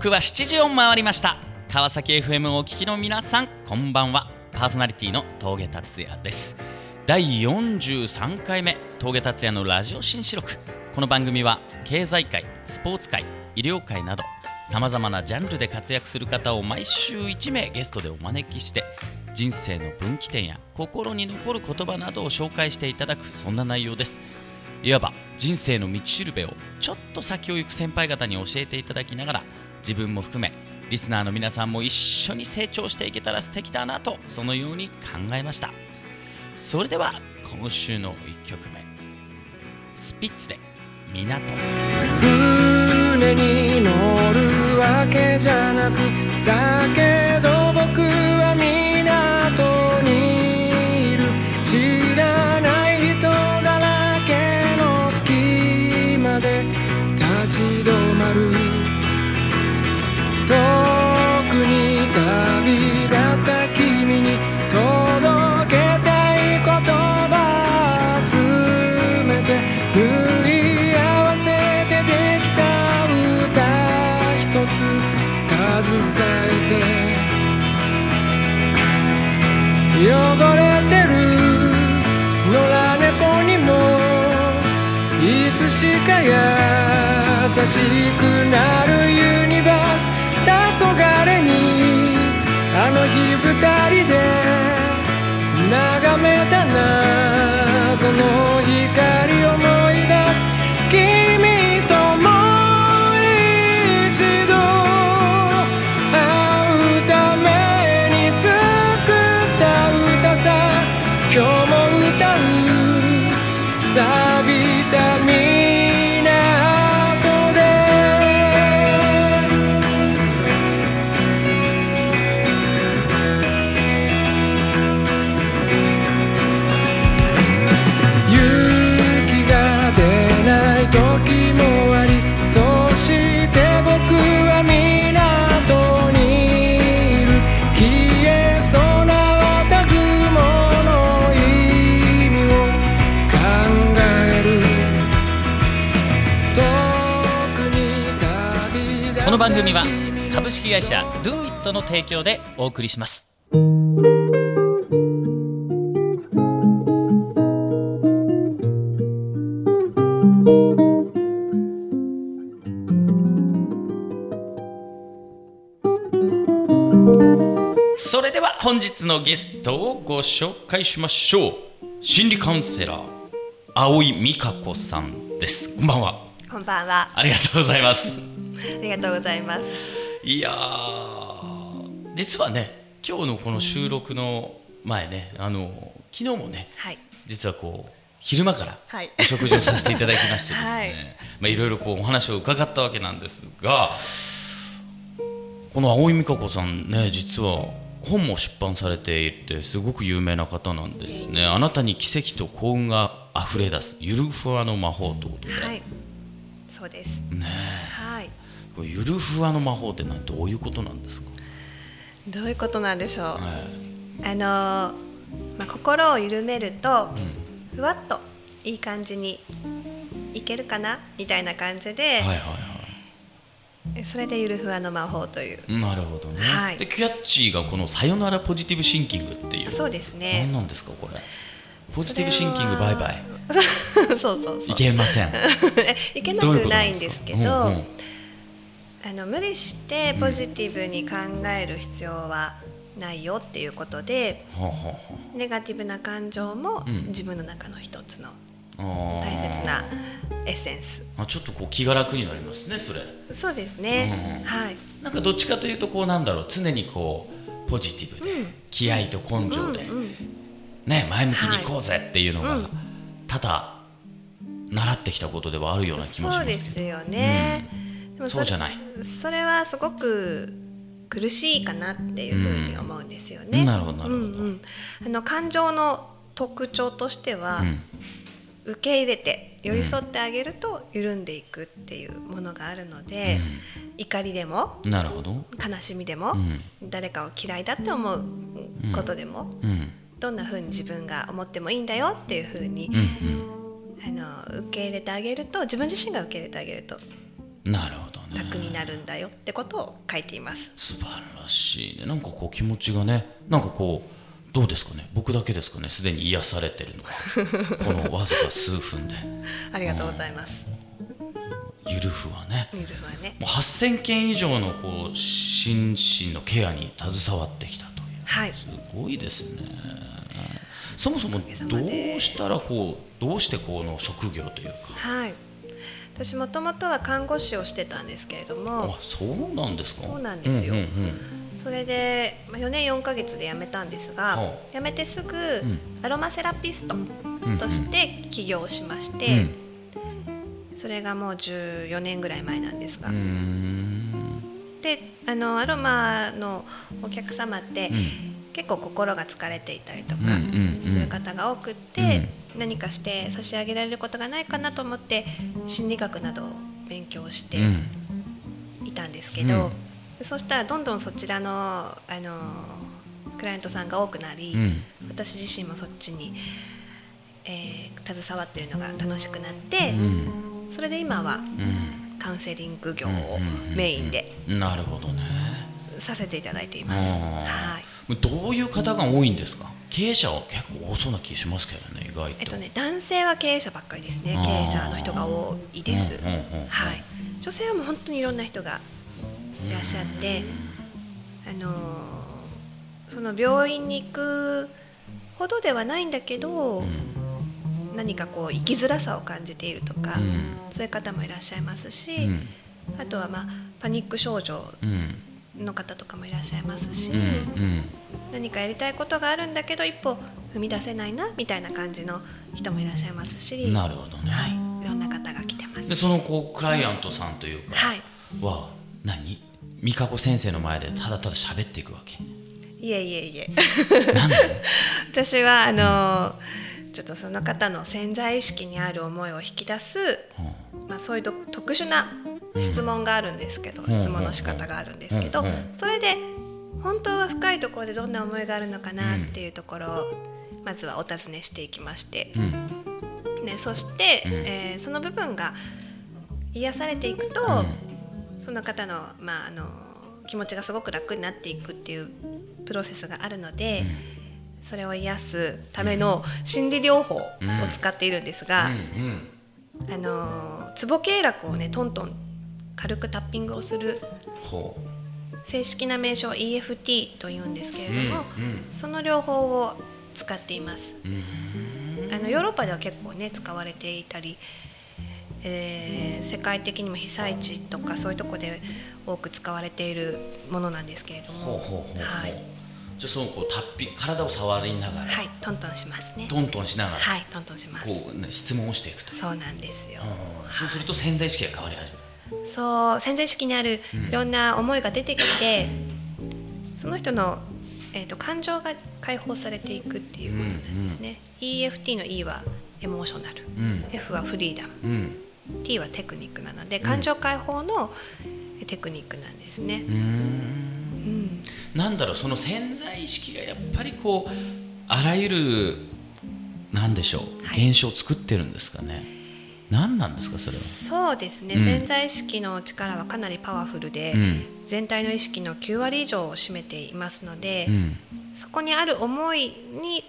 刻は7時を回りました。川崎 FM をお聞きの皆さんこんばんは。パーソナリティの峠達也です。第43回目峠達也のラジオ新四録。この番組は経済界スポーツ界医療界などさまざまなジャンルで活躍する方を毎週1名ゲストでお招きして人生の分岐点や心に残る言葉などを紹介していただくそんな内容です。いわば人生の道しるべをちょっと先を行く先輩方に教えていただきながら自分も含めリスナーの皆さんも一緒に成長していけたら素敵だなとそのように考えました。それでは今週の1曲目。スピッツで港。船に乗るわけじゃなくだけど僕確か優しくなるユニバース。黄昏にあの日二人で眺めたな。その光組は株式会社 DoIt の提供でお送りします。それでは本日のゲストをご紹介しましょう。心理カウンセラー青井美香子さんです。こんばんは。こんばんは。ありがとうございますありがとうございます。いやー実はね今日のこの収録の前ねあの昨日もねはい。実はこう昼間からはいお食事をさせていただきましてですね、はいいまあ、いろいろこうお話を伺ったわけなんですがこの青井美香子さんね実は本も出版されていてすごく有名な方なんですねあなたに奇跡と幸運が溢れ出すゆるふわの魔法ということで、はい。そうです。ねはい。ゆるふわの魔法ってのはどういうことなんですか、どういうことなんでしょう。はあのーまあ心を緩めるというんふわっといい感じにいけるかなみたいな感じで、はいはいはえそれでゆるふわの魔法という。いなるほどね、はいでキャッチーがこの「さよならポジティブシンキング」っていうそうです何ね。なんですかこれ？ポジティブシンキングバイバイ そうそうそう。いけません。えいけなくないんですすけど、うんうんあの無理してポジティブに考える必要はないよっていうことで、はあはあはネガティブな感情もうん。自分の中の一つの大切なエッセンス。あちょっとこう気が楽になりますねそれ。そうですね。うんはい。なんかどっちかというとこうなんだろう常にこうポジティブで、うん。気合と根性で、うんうん。ね前向きに行こうぜっていうのが、はいうんただ習ってきたことではあるような気もしますそうですよね。でもれそうじゃない。それはすごく苦しいかなっていうふうに思うんですよね。うん。なるほどなるほど。うんうん。あの感情の特徴としては、うん。受け入れて寄り添ってあげると緩んでいくっていうものがあるので、怒りでもなるほど。悲しみでも、うん。誰かを嫌いだって思うことでも、うんどんな風に自分が思ってもいいんだよっていう風に、うんあの受け入れてあげると自分自身が受け入れてあげるとうんなるほどね。楽になるんだよってことを書いています。素晴らしいね。なんかこう気持ちがねなんかこうどうですかね？僕だけですかね？すでに癒されてるのは。このわずか数分で。ありがとうございます。ゆるふはね。ミルはね。もう8000件以上のこう心身のケアに携わってきたはい。すごいですね。そもそもどうしたらこうどうしてこの職業というか。はい。私もともとは看護師をしてたんですけれども。あそうなんですか。そうなんですよ。うんうんそれで、まあ、4年4ヶ月で辞めたんですが、は辞めてすぐ、ん。アロマセラピストとして起業しましうん。て、それがもう14年ぐらい前なんですが、うんであのアロマのお客様って、ん。結構心が疲れていたりとかする方が多くって、何かして差し上げられることがないかなと思って心理学などを勉強してうん。いたんですけど、うん。そしたらどんどんそちらのあのクライアントさんが多くなり、うん。私自身もそっちに、えー携わっているのが楽しくなって、うん。それで今はうんカウンセリング業をうんメインでなるほどね。させていただいています。あはい。ーどういう方が多いんですか？経営者は結構多そうな気しますけどね意外と、えっとね、男性は経営者ばっかりですね。経営者の人が多いです、うんうんうんうん。はい、女性はもう本当にいろんな人がいらっしゃって、あのーその病院に行くほどではないんだけど、何かこう生きづらさを感じているとか、うん。そういう方もいらっしゃいますし、うん。あとは、まあ、パニック症状うん。の方とかもいらっしゃいますし、うん。うん。何かやりたいことがあるんだけど一歩踏み出せないなみたいな感じの人もいらっしゃいますし、なるほどね、はい、いろんな方が来てます。でそのこうクライアントさんというかはい、は何？美香子先生の前でただただ喋っていくわけ。いえいえいえ。私はあのちょっとその方の潜在意識にある思いを引き出す、まあ、そういうど特殊な質問があるんですけど、ん。質問の仕方があるんですけど、それで本当は深いところでどんな思いがあるのかなっていうところをまずはお尋ねしていきまして、うん。ね、そして、うん。えーその部分が癒されていくと、その方の,、まあ、あの気持ちがすごく楽になっていくっていうプロセスがあるので、それを癒すための心理療法を使っているんですが、うん。あのツボ経絡をねトントン軽くタッピングをするほ正式な名称 EFT というんですけれども、うんうん。その療法を使っています。あのヨーロッパでは結構ね使われていたり、えー世界的にも被災地とかそういうとこで多く使われているものなんですけれどもはい、じゃあそのこうタッピ体を触りながら、はい、トントンしますね。トントンしながら、はいトントンします。こう、ね、質問をしていくと。そうなんですよ。うんそうすると潜在意識が変わり始める。そう潜在意識にあるいろんな思いが出てきて、その人の、えー、と感情が解放されていくっていうものなんですね、EFT の E はエモーショナル、うん。F はフリーダム。うん。T はテクニックなので感情解放のテクニックなんですね。うんなんだろうその潜在意識がやっぱりこうあらゆるなんでしょう、はい。現象を作ってるんですかね。何なんですかそれは。そうですね、うん。潜在意識の力はかなりパワフルで、うん。全体の意識の9割以上を占めていますので、うん。そこにある思いに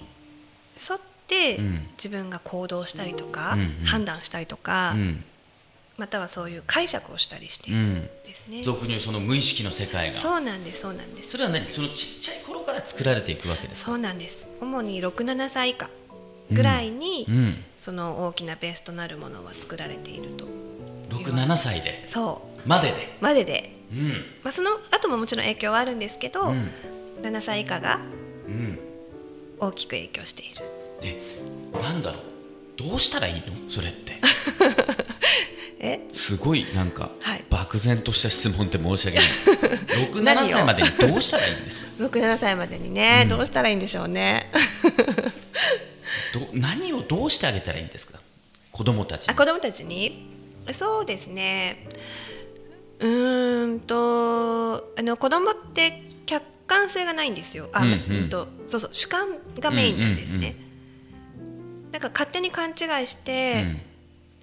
沿ってうん。自分が行動したりとか、判断したりとか、うんまたはそういう解釈をしたりしているうんんですね。俗に言うその無意識の世界が。そうなんですそうなんです。それは何？そのちっちゃい頃から作られていくわけですか？そうなんです。主に67歳以下ぐらいに、うん。その大きなベースとなるものは作られていると。67歳で？そまでで？うまでで、うん。まあ、その後ももちろん影響はあるんですけど、うん。7歳以下がうん。大きく影響している。えなんだろう？どうしたらいいの？それって え？すごいなんか、はい。漠然とした質問って申し訳ない。67何を歳までにどうしたらいいんですか？67歳までにね、どうしたらいいんでしょうね。ど何をどうしてあげたらいいんですか？子供たちに。あ子供たちに？そうですね。うーんとあの子供って客観性がないんですよ。あ、うんううんとそうそう主観がメインなんですね、だから勝手に勘違いして、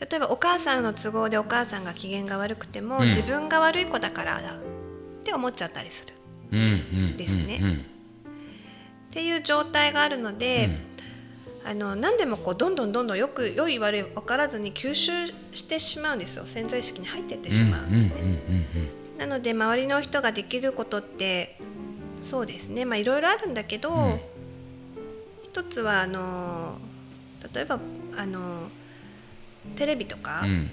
例えばお母さんの都合でお母さんが機嫌が悪くても、うん。自分が悪い子だからだって思っちゃったりする。ですね。うんっていう状態があるので、あの何でもこうどんどんどんどんよく良い悪い分からずに吸収してしまうんですよ。潜在意識に入ってってしまう。なので周りの人ができることってそうですね。まあいろいろあるんだけど、ん。一つはあの例えばあのテレビとかうん。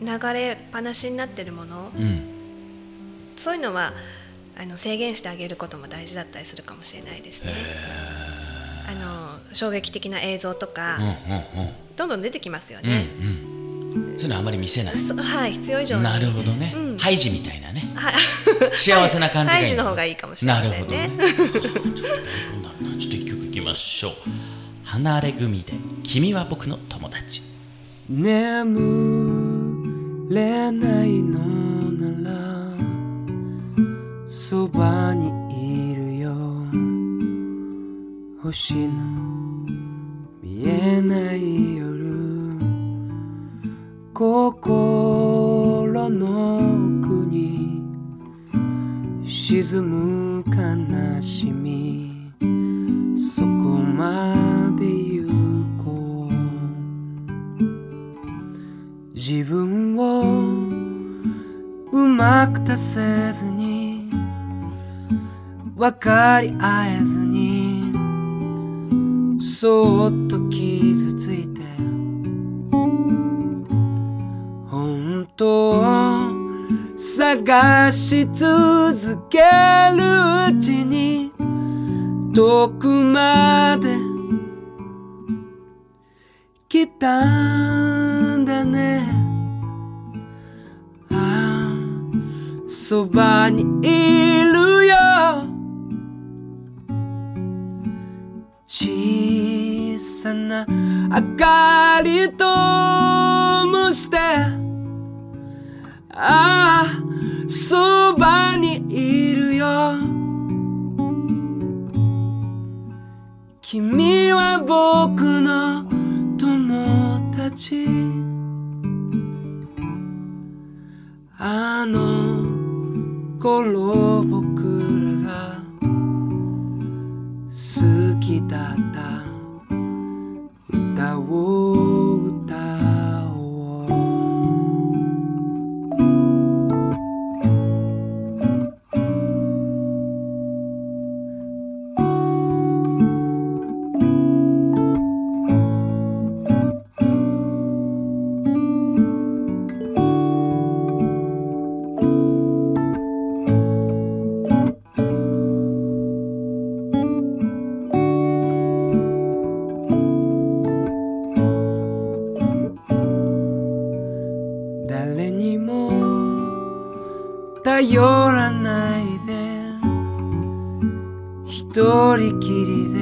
流れっぱなしになってるもの、うん。そういうのはあの制限してあげることも大事だったりするかもしれないですね。あの衝撃的な映像とか、うんうんどんどん出てきますようんね。うんうん。そういうのあまり見せない。そはい必要以上に。なるほどね、うん。ハイジみたいなね。はい。幸せな感じがいいハイジの方がいいかもしれませんね。なるほどね。ちょっと一曲いきましょう。離れ組で君は僕の友達眠れないのならそばにいるよ。星の見えない夜。心の奥に沈む悲しみ。そこまで自分をうまく出せずに分かり合えずにそっと傷ついて本当を探し続けるうちに遠くまで来た。ね。ああそばにいるよ。小さな明かりともして。ああそばにいるよ。君は僕の友達。あの頃僕らが好きだった歌を頼らないで。一人きりで。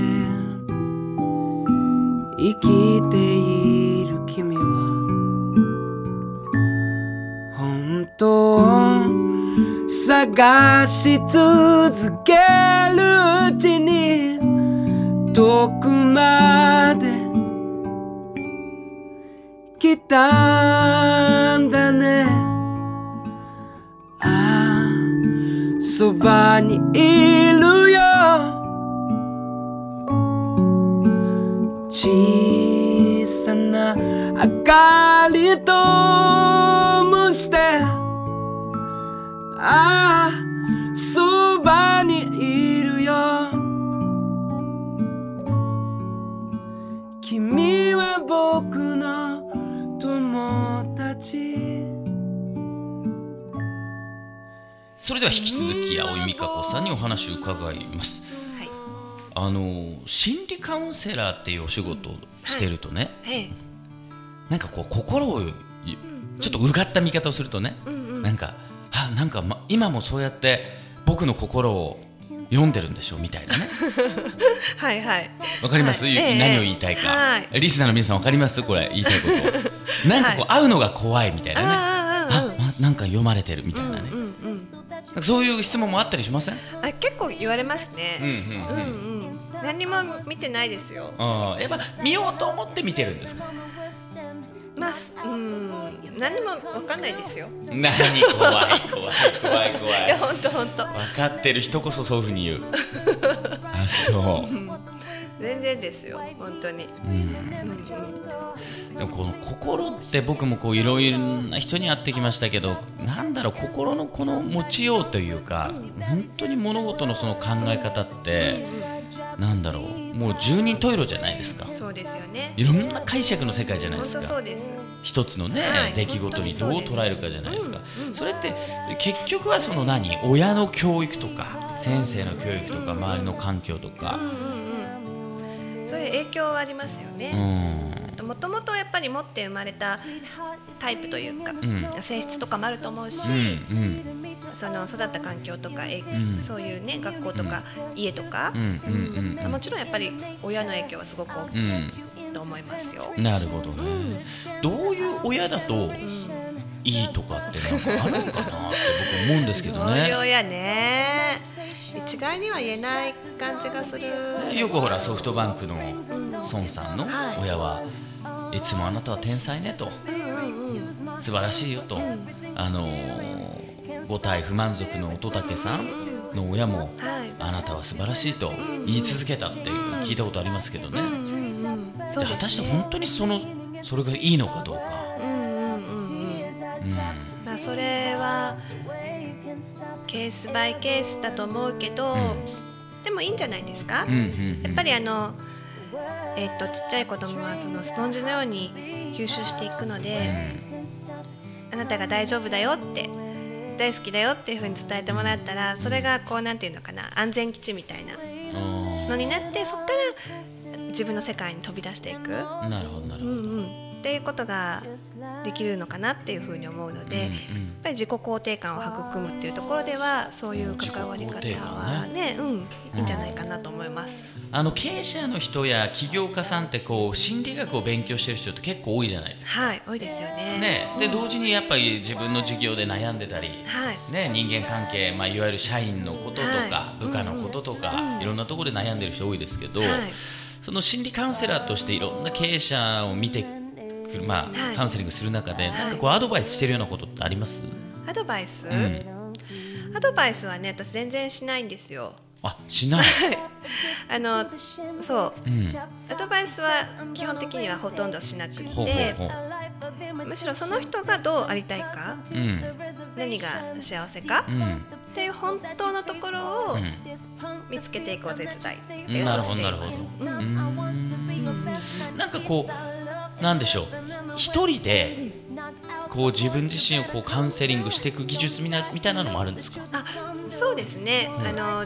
生きている君は。本当を探し続け。そばにいるよ。小さな明かりともして。ああそうそれでは引き続き青井美香子さんにお話を伺います。はい。あの心理カウンセラーっていうお仕事をしてるとね、ええなんかこう心をいちょっとうがった見方をするとね、うんうんなんかあなんか、ま、今もそうやって僕の心を読んでるんでしょみたいなね。はいはい。わかります、はい。ええ。何を言いたいか、はい。リスナーの皆さんわかります？これ言いたいこと。なんかこう、会うのが怖いみたいなねなんか読まれてるみたいなね、うんうんなんかそういう質問もあったりしません？あ結構言われますうんうんねうんうん。何にも見てないですよ。あーやっぱ見ようと思って見てるんですか？まあすうん。何も分かんないですよ。何？怖い怖い怖い怖い。いや本当本当分かってる人こそそういうふうに言う。あそう 全然ですよ本当に。でもこの心って僕もこういろいろな人に会ってきましたけどなんだろう心のこの持ちようというか本当に物事のその考え方ってなんだろうもう十人十色じゃないですか。そうですよね。いろんな解釈の世界じゃないで本すか。当そうです。一つのね、はい。出来事にどう捉えるかじゃないですか、うんうんそれって結局はその何？親の教育とか先生の教育とか周りの環境とか、そういう影響はありますようねん。もともとやっぱり持って生まれたタイプというか、ん。性質とかもあると思うし、うんうん。その育った環境とか、えん。そういうね学校とか、家とかう、んうんうんもちろんやっぱり親の影響はすごく大きいと思いますよ。なるほどね、どういう親だといいとかってなんかあるのかなって僕思うんですけどそういうね親ね一概には言えない感じがする。よくほらソフトバンクの孫さんの親はいつもあなたは天才ねと。素晴らしいよと、あの五体不満足の乙武さんの親も、はい。あなたは素晴らしいと言い続けたって聞いたことありますけどね、じゃあ果たして。本当にそのそれがいいのかどうか、まあそれはケースバイケースだと思うけど、でもいいんじゃないですか？うんうんやっぱりあの、えっとちっちゃい子供はそのスポンジのように吸収していくので、あなたが大丈夫だよって大好きだよっていうふうに伝えてもらったらそれがこうなんていうのかな安全基地みたいなうんのになってそこから自分の世界に飛び出していく、なるほどなるほど、うんうん、っていうことができるのかなっていうふうに思うので、うんうんやっぱり自己肯定感を育むっていうところではそういう関わり方はねうん、いいんじゃないかなと思います。あの経営者の人や起業家さんってこう心理学を勉強してる人って結構多いじゃないですはい、多いですよか。ね。ね、で同時にやっぱり自分の事業で悩んでたり、はい。ね、人間関係、まあ、いわゆる社員のこととか、はい部下のこととか、いろんなところで悩んでる人多いですけど、はいその心理カウンセラーとしていろんな経営者を見てまあはい。カウンセリングする中で、い。なんかこうアドバイスしてるようなことってあります？アドバイス、ん。アドバイスはね私全然しないんですよ。あしない、あのそう、うん、アドバイスは基本的にはほとんどしなくてむしろその人がどうありたいかうん。何が幸せか、うん。っていう本当のところをうん。見つけていくお手伝いっていうのをしていほどなるほど。なんかこうなんでしょう。一人でこう自分自身をこうカウンセリングしていく技術みなみたいなのもあるんですか？あそうですね、あの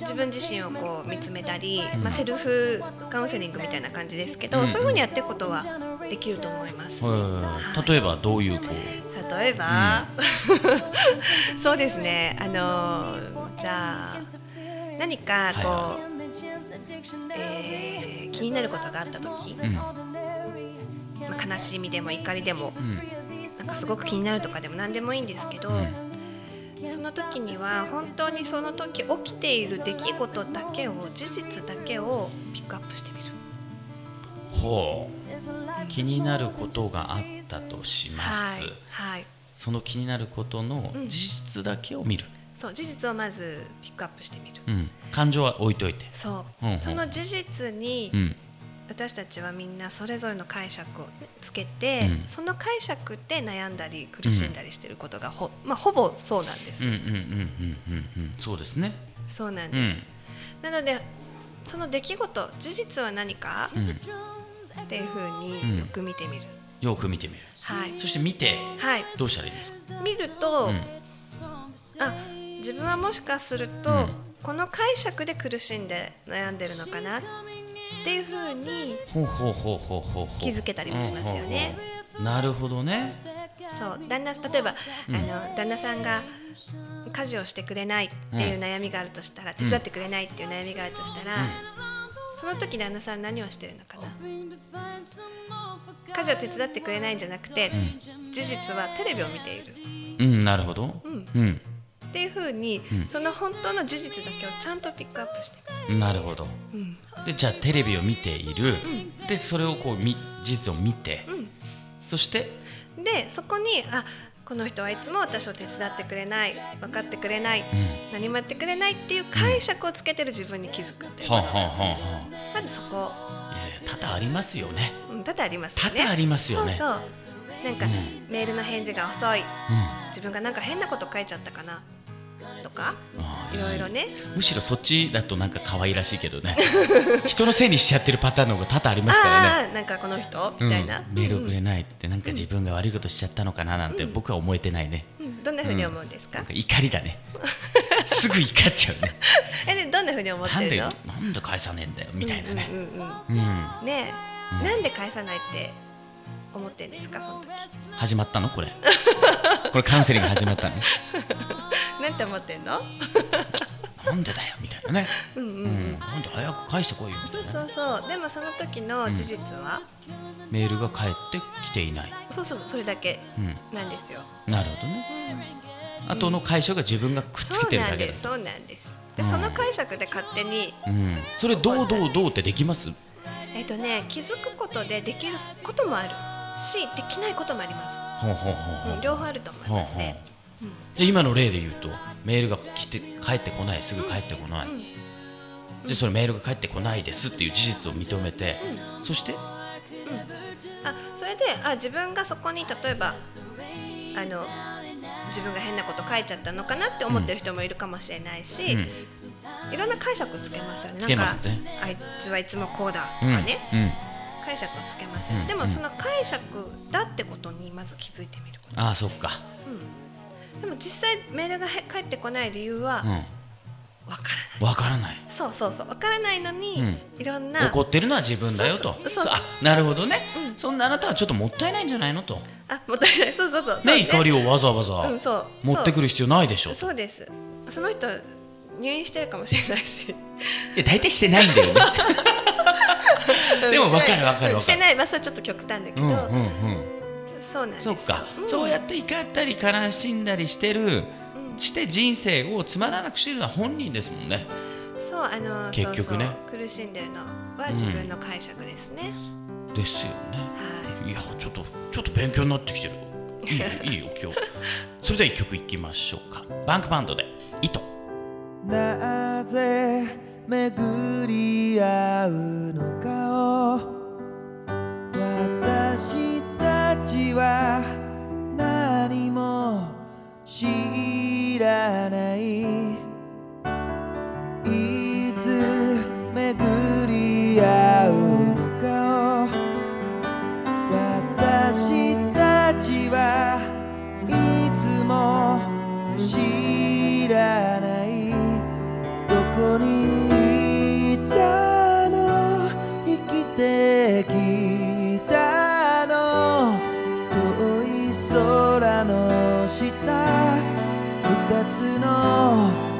自分自身をこう見つめたり、まあ、セルフカウンセリングみたいな感じですけど、うんそういうふうにやっていくことはできると思います。はい。例えばどういうこう？例えば、そうですね。あのじゃあ何かこう、はえー気になることがあった時、うんまあ、悲しみでも怒りでも、うん。なんかすごく気になるとかでも何でもいいんですけど、うん。その時には本当にその時起きている出来事だけを事実だけをピックアップしてみる。ほう。気になることがあったとします、はい、はい、その気になることの事実だけを見る、そう事実をまずピックアップしてみる。うん。感情は置いといて、そう、うんうん。その事実にうん私たちはみんなそれぞれの解釈をつけて、うん。その解釈で悩んだり苦しんだりしてることがほ,、まあ、ほぼそうなんです、うんうんうんうんうんうん。そうですね。そうなんうです、ん。なのでその出来事事実は何か、うん。っていうふうによく見てみる、よく見てみる。はい、そして見てはい、どうしたらいいですか？見ると、うん。あ自分はもしかすると、うん。この解釈で苦しんで悩んでるのかなっていうふうに気づけたりもしますよね。なるほどね。そう旦那例えば、あの旦那さんが家事をしてくれないっていう悩みがあるとしたら、手伝ってくれないっていう悩みがあるとしたら、その時旦那さん何をしてるのかな？家事を手伝ってくれないんじゃなくて、事実はテレビを見ている。うんなるほど。うん、っていうふうに、その本当の事実だけをちゃんとピックアップしてなるほど、でじゃあテレビを見ている、でそれをこうみ事実を見て、そそして？でそこにあこの人はいつも私を手伝ってくれない。分かってくれない、ん。何もやってくれないっていう解釈をつけてる自分に気づくっていうこはあ、とはあはあはまずそこ、あ、いや多々ありますよね。うん、多々ありますよね。多々ありますよね。そうそう。なんか、うん。メールの返事が遅い。うん。自分がなんか変なこと書いちゃったかなとかいろいろね。むしろそっちだとなんか可愛らしいけどね。人のせいにしちゃってるパターンの方が多々ありますからね。なんかこの人みたいな、うん、メールをくれないってなんか自分が悪いことしちゃったのかななんて僕は思えてないね、うんどんなふうに思うんですか？なん、か怒りだね。すぐ怒っちゃうね。えでどんなふうに思ってるの？なんで返さねえんだよみたいなね。うんうんうんねなんで返さないって思ってんですかその時。始まったの？これ。これカウンセリング始まったの？なんて思ってんの？なんでだよ？みたいなね、うんううん。ん、なんで早く返してこいよ？みたいなそうそうそう。でもその時の事実は、メールが返ってきていない、そうそう。それだけうん、なんですよ。なるほどね。あとの解消が自分がくっつけてるだけだそうなんです。そうなん。でその解釈で勝手にうん、それどうどうどうってできます？えっ、とね気づくことでできることもあるしできないこともあります、ほうほうほうほう。うん、両方あると思いますね、じゃあ今の例で言うとメールが来て帰ってこないすぐ帰ってこない、でそれメールが返ってこないですっていう事実を認めて、そして？あそれであ自分がそこに例えばあの自分が変なこと書いちゃったのかなって思ってる人もいるかもしれないし、いろんな解釈つけますよね。つけますね。なんかあいつはいつもこうだとうんかね、うん解釈をつけますよね、うん。でもその解釈だってことにまず気づいてみること、ああそっか。うん、でも実際メールがへ返ってこない理由はうん。わからない、わからない。そうそうそうわからないのに、うん。いろんな。怒ってるのは自分だよと。そうあなるほどね、うん。そんなあなたはちょっともったいないんじゃないのと。あもったいない。そうそうそうそうね怒りをわざわざうんそう。持ってくる必要ないでしょ。そうです。その人入院してるかもしれないし。いや大体してないんだよね でも分かる分かる分かる。うん。してない。まあそれちょっと極端だけど、うんうんうん。そうなんですよ。そっか、ん。そうやって怒ったり悲しんだりしてる、うん。して人生をつまらなくしてるのは本人ですもんね。そうあの結局ね。そうそう。苦しんでるのは自分の解釈ですね、ですよね。はいやちょっとちょっと勉強になってきてる。いいよ いいよ今日。それでは一曲いきましょうか。バンクバンドで「糸」なぜ巡り合うのかを。私たちは何も知らない。した。二つの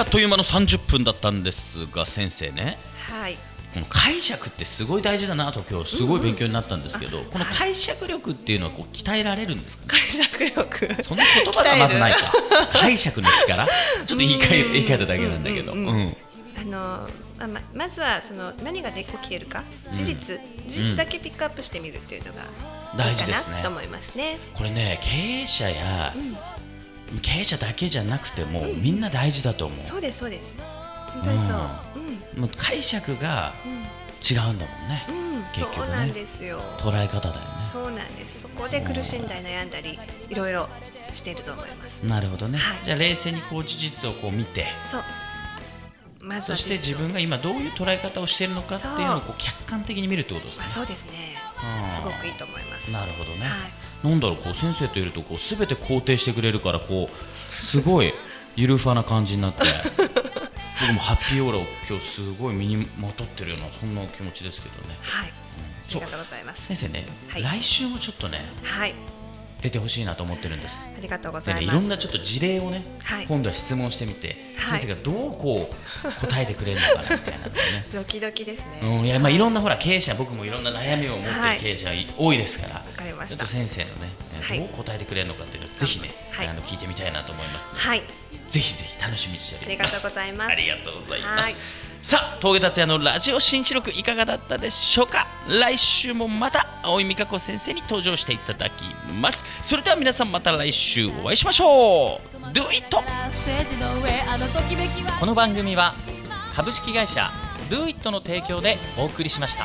あっという間の30分だったんですが先生ねはいこの解釈ってすごい大事だなと今日すごい勉強になったんですけど、この解釈力っていうのはこう鍛えられるんですかね解釈力そんな言葉がまずないか解釈の力ちょっと言い換え言い換えただけなんだけど、うんあのまあままずはその何がで起きてるか事実、事実だけピックアップしてみるっていうのがいいか大事ですねなと思いますね。これね経営者や、経営者だけじゃなくても、みんな大事だと思う。そうですそうです。本当にそう。もう解釈が違うんだもんね、うん、うん、結局ね。そうなんですよ。捉え方だよね。そうなんです。そこで苦しんだり悩んだりいろいろしていると思います。なるほどね、はい。じゃあ冷静にこう事実をこう見て。そう。まずそして自分が今どういう捉え方をしているのかっていうのをこう。客観的に見るってことですね。まあ、そうですね。うん。すごくいいと思います。なるほどね、はいなんだろうこう先生といるとこう全て肯定してくれるからこうすごいゆるふわな感じになって 僕もハッピーオーラを今日すごい身にまとってるようなそんな気持ちですけどねはい。あそうりがとうございます。先生ね、はい来週もちょっとねはい。出てほしいなと思ってるんです。ありがとうございます。いろんなちょっと事例をね、はい。今度は質問してみて、はい。先生がどうこう答えてくれるのかなみたいなのね。ドキドキですね。うん、いやまあい。ろんなほら経営者僕もいろんな悩みを持ってはい。る経営者多いですから、かりました。ちょっと先生のね、はい。どう答えてくれるのかっていうのをぜひね、はい。あの聞いてみたいなと思いますので、はい。ぜひぜひ楽しみにしております。ありがとうございます。ありがとうございます、はいさあ峠達也のラジオ新記録いかがだったでしょうか？来週もまた青井美香子先生に登場していただきます。それでは皆さんまた来週お会いしましょう。Do it! この番組は株式会社 Do It の提供でお送りしました